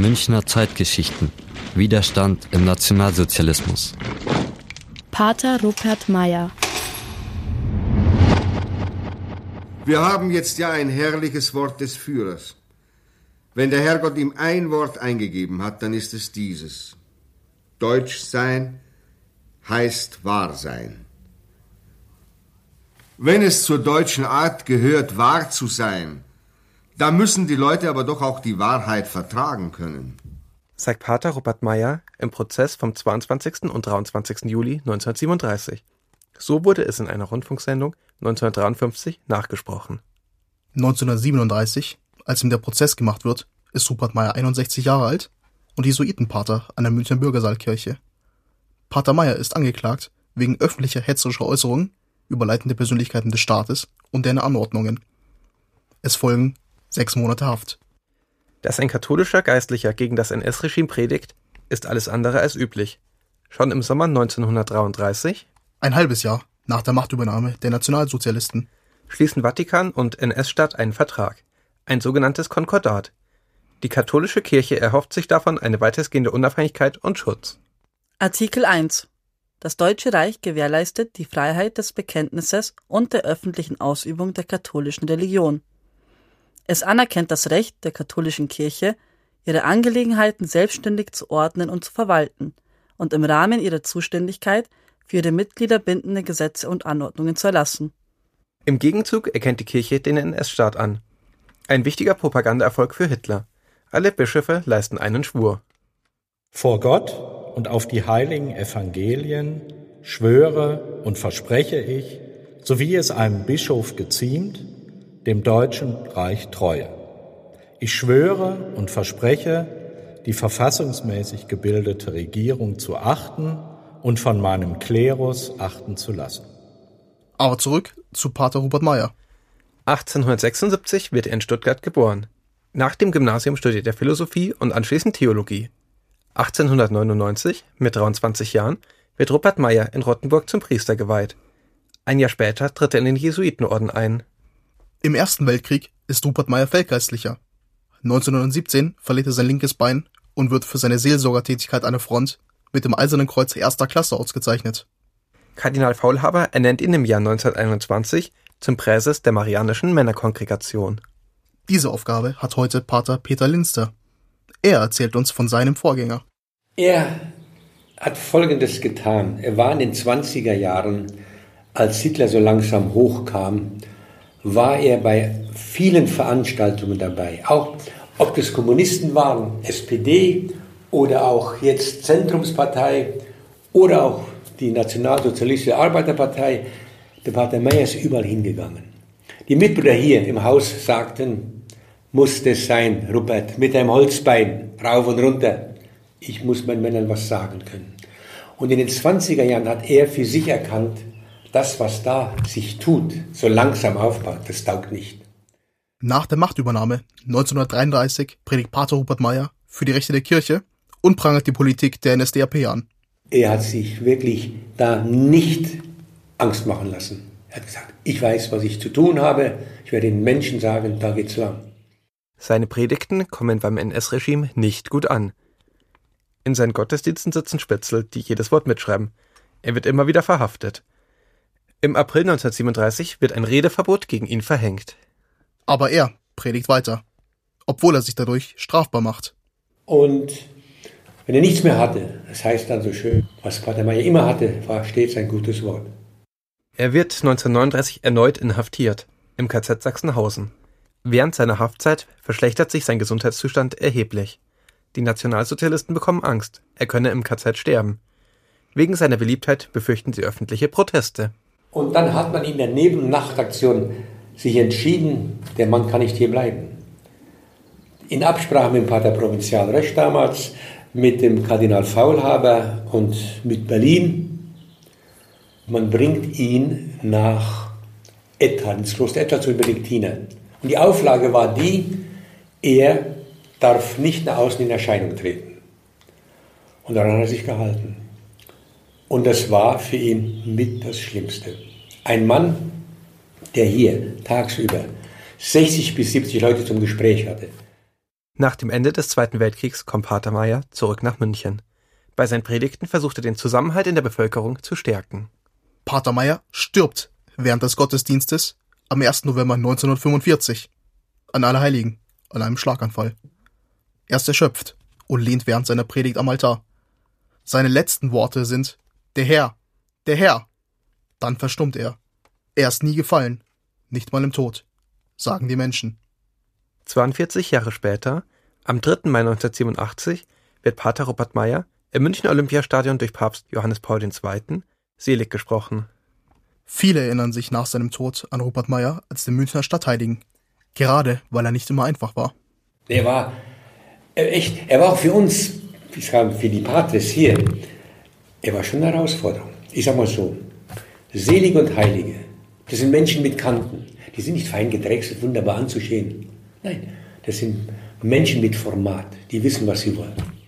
Münchner Zeitgeschichten. Widerstand im Nationalsozialismus. Pater Rupert Meyer. Wir haben jetzt ja ein herrliches Wort des Führers. Wenn der Herrgott ihm ein Wort eingegeben hat, dann ist es dieses. Deutsch sein heißt wahr sein. Wenn es zur deutschen Art gehört, wahr zu sein, da müssen die Leute aber doch auch die Wahrheit vertragen können. Sagt Pater Robert Meyer im Prozess vom 22. und 23. Juli 1937. So wurde es in einer Rundfunksendung 1953 nachgesprochen. 1937, als ihm der Prozess gemacht wird, ist Rupert Meyer 61 Jahre alt und Jesuitenpater an der Münchner Bürgersaalkirche. Pater Meyer ist angeklagt wegen öffentlicher hetzerischer Äußerungen über leitende Persönlichkeiten des Staates und deren Anordnungen. Es folgen sechs Monate Haft. Dass ein katholischer Geistlicher gegen das NS-Regime predigt, ist alles andere als üblich. Schon im Sommer 1933, ein halbes Jahr nach der Machtübernahme der Nationalsozialisten, schließen Vatikan und NS-Staat einen Vertrag, ein sogenanntes Konkordat. Die katholische Kirche erhofft sich davon eine weitestgehende Unabhängigkeit und Schutz. Artikel 1 das Deutsche Reich gewährleistet die Freiheit des Bekenntnisses und der öffentlichen Ausübung der katholischen Religion. Es anerkennt das Recht der katholischen Kirche, ihre Angelegenheiten selbstständig zu ordnen und zu verwalten und im Rahmen ihrer Zuständigkeit für ihre Mitglieder bindende Gesetze und Anordnungen zu erlassen. Im Gegenzug erkennt die Kirche den NS-Staat an. Ein wichtiger Propagandaerfolg für Hitler. Alle Bischöfe leisten einen Schwur. Vor Gott und auf die heiligen Evangelien schwöre und verspreche ich, so wie es einem Bischof geziemt, dem Deutschen Reich Treue. Ich schwöre und verspreche, die verfassungsmäßig gebildete Regierung zu achten und von meinem Klerus achten zu lassen. Aber zurück zu Pater Hubert Meyer. 1876 wird er in Stuttgart geboren. Nach dem Gymnasium studiert er Philosophie und anschließend Theologie. 1899, mit 23 Jahren, wird Rupert Meyer in Rottenburg zum Priester geweiht. Ein Jahr später tritt er in den Jesuitenorden ein. Im Ersten Weltkrieg ist Rupert Meyer Feldgeistlicher. 1917 verliert er sein linkes Bein und wird für seine Seelsorgertätigkeit an der Front mit dem Eisernen Kreuz erster Klasse ausgezeichnet. Kardinal Faulhaber ernennt ihn im Jahr 1921 zum Präses der Marianischen Männerkongregation. Diese Aufgabe hat heute Pater Peter Linster. Er erzählt uns von seinem Vorgänger. Er hat Folgendes getan. Er war in den 20er Jahren, als Hitler so langsam hochkam, war er bei vielen Veranstaltungen dabei. Auch ob das Kommunisten waren, SPD oder auch jetzt Zentrumspartei oder auch die Nationalsozialistische Arbeiterpartei. Der Pater Meyer ist überall hingegangen. Die Mitbrüder hier im Haus sagten, muss das sein, Rupert, mit einem Holzbein, rauf und runter. Ich muss meinen Männern was sagen können. Und in den 20er Jahren hat er für sich erkannt, das, was da sich tut, so langsam aufbaut, das taugt nicht. Nach der Machtübernahme 1933 predigt Pater Rupert Meyer für die Rechte der Kirche und prangert die Politik der NSDAP an. Er hat sich wirklich da nicht Angst machen lassen. Er hat gesagt, ich weiß, was ich zu tun habe, ich werde den Menschen sagen, da geht's lang. Seine Predigten kommen beim NS-Regime nicht gut an. In seinen Gottesdiensten sitzen Spätzle, die jedes Wort mitschreiben. Er wird immer wieder verhaftet. Im April 1937 wird ein Redeverbot gegen ihn verhängt. Aber er predigt weiter, obwohl er sich dadurch strafbar macht. Und wenn er nichts mehr hatte, das heißt dann so schön, was Pater Meyer immer hatte, war stets ein gutes Wort. Er wird 1939 erneut inhaftiert, im KZ Sachsenhausen. Während seiner Haftzeit verschlechtert sich sein Gesundheitszustand erheblich. Die Nationalsozialisten bekommen Angst, er könne im KZ sterben. Wegen seiner Beliebtheit befürchten sie öffentliche Proteste. Und dann hat man in der Nebennachtaktion sich entschieden, der Mann kann nicht hier bleiben. In Absprache mit dem Pater Provinzial Recht damals, mit dem Kardinal Faulhaber und mit Berlin, man bringt ihn nach Ettal, ins Kloster Ettal zu den Benediktinern. Und die Auflage war die, er darf nicht nach außen in Erscheinung treten. Und daran hat er sich gehalten. Und das war für ihn mit das Schlimmste. Ein Mann, der hier tagsüber 60 bis 70 Leute zum Gespräch hatte. Nach dem Ende des Zweiten Weltkriegs kommt Pater Meyer zurück nach München. Bei seinen Predigten versucht er den Zusammenhalt in der Bevölkerung zu stärken. Pater Meyer stirbt während des Gottesdienstes am 1. November 1945 an Allerheiligen an einem Schlaganfall. Er ist erschöpft und lehnt während seiner Predigt am Altar. Seine letzten Worte sind Der Herr, der Herr. Dann verstummt er. Er ist nie gefallen, nicht mal im Tod, sagen die Menschen. 42 Jahre später, am 3. Mai 1987, wird Pater Rupert Meyer im Münchner Olympiastadion durch Papst Johannes Paul II. selig gesprochen. Viele erinnern sich nach seinem Tod an Rupert Meyer als den Münchner Stadtheiligen, gerade weil er nicht immer einfach war. Er war äh, echt, er war auch für uns, ich sage für die Patres hier, er war schon eine Herausforderung. Ich sage mal so, Selige und Heilige, das sind Menschen mit Kanten. Die sind nicht fein gedrechselt, wunderbar anzusehen. Nein, das sind Menschen mit Format, die wissen, was sie wollen.